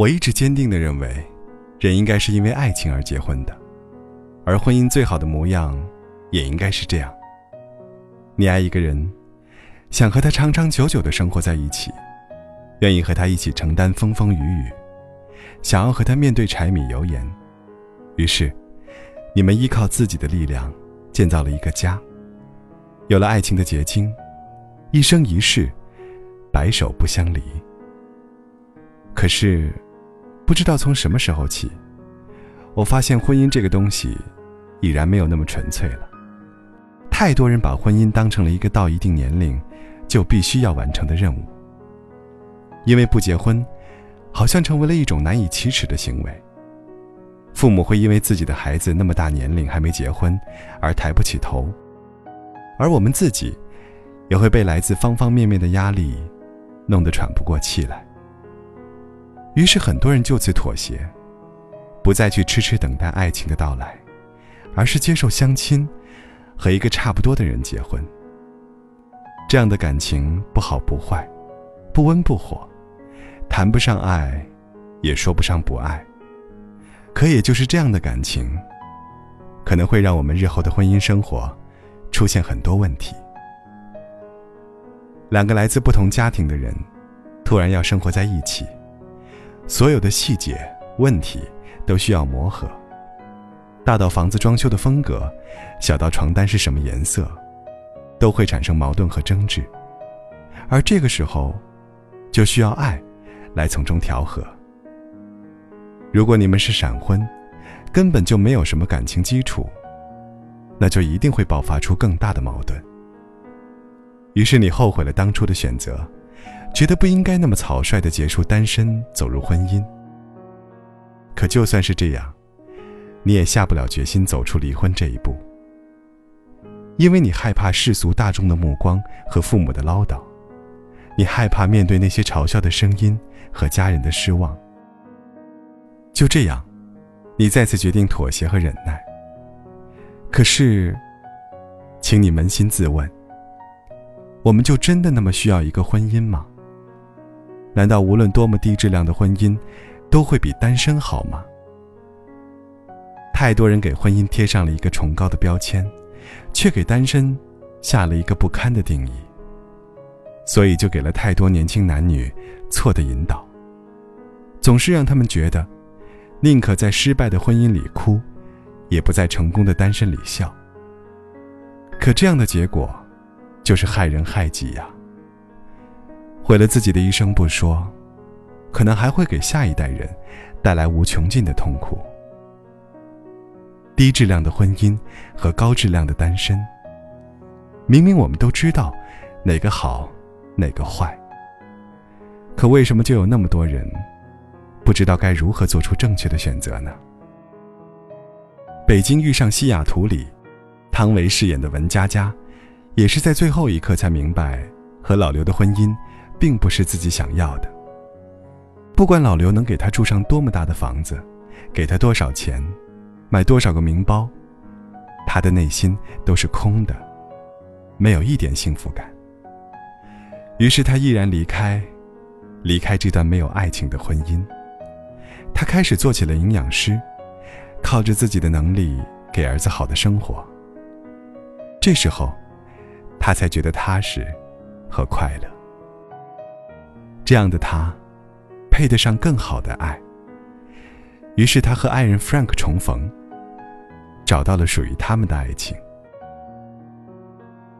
我一直坚定地认为，人应该是因为爱情而结婚的，而婚姻最好的模样，也应该是这样。你爱一个人，想和他长长久久地生活在一起，愿意和他一起承担风风雨雨，想要和他面对柴米油盐，于是，你们依靠自己的力量建造了一个家，有了爱情的结晶，一生一世，白首不相离。可是，不知道从什么时候起，我发现婚姻这个东西，已然没有那么纯粹了。太多人把婚姻当成了一个到一定年龄，就必须要完成的任务。因为不结婚，好像成为了一种难以启齿的行为。父母会因为自己的孩子那么大年龄还没结婚，而抬不起头，而我们自己，也会被来自方方面面的压力，弄得喘不过气来。于是很多人就此妥协，不再去痴痴等待爱情的到来，而是接受相亲，和一个差不多的人结婚。这样的感情不好不坏，不温不火，谈不上爱，也说不上不爱。可也就是这样的感情，可能会让我们日后的婚姻生活出现很多问题。两个来自不同家庭的人，突然要生活在一起。所有的细节问题都需要磨合，大到房子装修的风格，小到床单是什么颜色，都会产生矛盾和争执。而这个时候，就需要爱来从中调和。如果你们是闪婚，根本就没有什么感情基础，那就一定会爆发出更大的矛盾。于是你后悔了当初的选择。觉得不应该那么草率的结束单身，走入婚姻。可就算是这样，你也下不了决心走出离婚这一步，因为你害怕世俗大众的目光和父母的唠叨，你害怕面对那些嘲笑的声音和家人的失望。就这样，你再次决定妥协和忍耐。可是，请你扪心自问：我们就真的那么需要一个婚姻吗？难道无论多么低质量的婚姻，都会比单身好吗？太多人给婚姻贴上了一个崇高的标签，却给单身下了一个不堪的定义。所以就给了太多年轻男女错的引导，总是让他们觉得，宁可在失败的婚姻里哭，也不在成功的单身里笑。可这样的结果，就是害人害己呀。毁了自己的一生不说，可能还会给下一代人带来无穷尽的痛苦。低质量的婚姻和高质量的单身，明明我们都知道哪个好，哪个坏，可为什么就有那么多人不知道该如何做出正确的选择呢？《北京遇上西雅图》里，汤唯饰演的文佳佳，也是在最后一刻才明白和老刘的婚姻。并不是自己想要的。不管老刘能给他住上多么大的房子，给他多少钱，买多少个名包，他的内心都是空的，没有一点幸福感。于是他毅然离开，离开这段没有爱情的婚姻。他开始做起了营养师，靠着自己的能力给儿子好的生活。这时候，他才觉得踏实和快乐。这样的他，配得上更好的爱。于是他和爱人 Frank 重逢，找到了属于他们的爱情。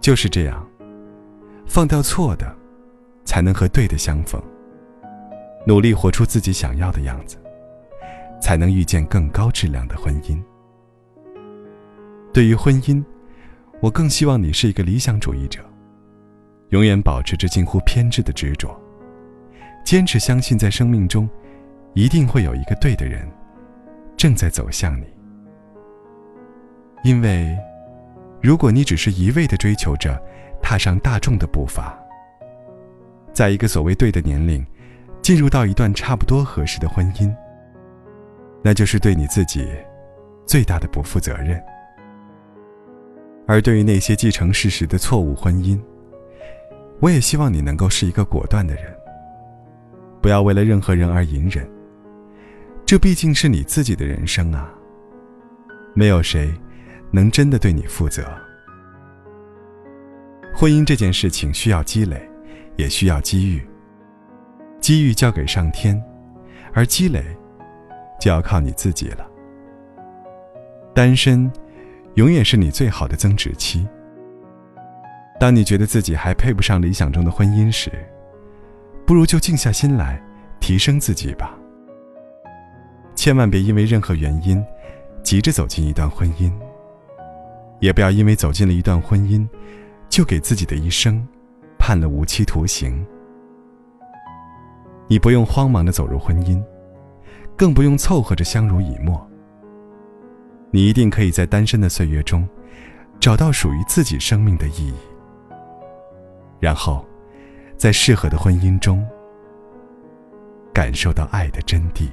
就是这样，放掉错的，才能和对的相逢。努力活出自己想要的样子，才能遇见更高质量的婚姻。对于婚姻，我更希望你是一个理想主义者，永远保持着近乎偏执的执着。坚持相信，在生命中，一定会有一个对的人，正在走向你。因为，如果你只是一味的追求着踏上大众的步伐，在一个所谓对的年龄，进入到一段差不多合适的婚姻，那就是对你自己最大的不负责任。而对于那些既成事实的错误婚姻，我也希望你能够是一个果断的人。不要为了任何人而隐忍，这毕竟是你自己的人生啊。没有谁能真的对你负责。婚姻这件事情需要积累，也需要机遇。机遇交给上天，而积累就要靠你自己了。单身，永远是你最好的增值期。当你觉得自己还配不上理想中的婚姻时，不如就静下心来，提升自己吧。千万别因为任何原因，急着走进一段婚姻。也不要因为走进了一段婚姻，就给自己的一生判了无期徒刑。你不用慌忙的走入婚姻，更不用凑合着相濡以沫。你一定可以在单身的岁月中，找到属于自己生命的意义。然后，在适合的婚姻中，感受到爱的真谛。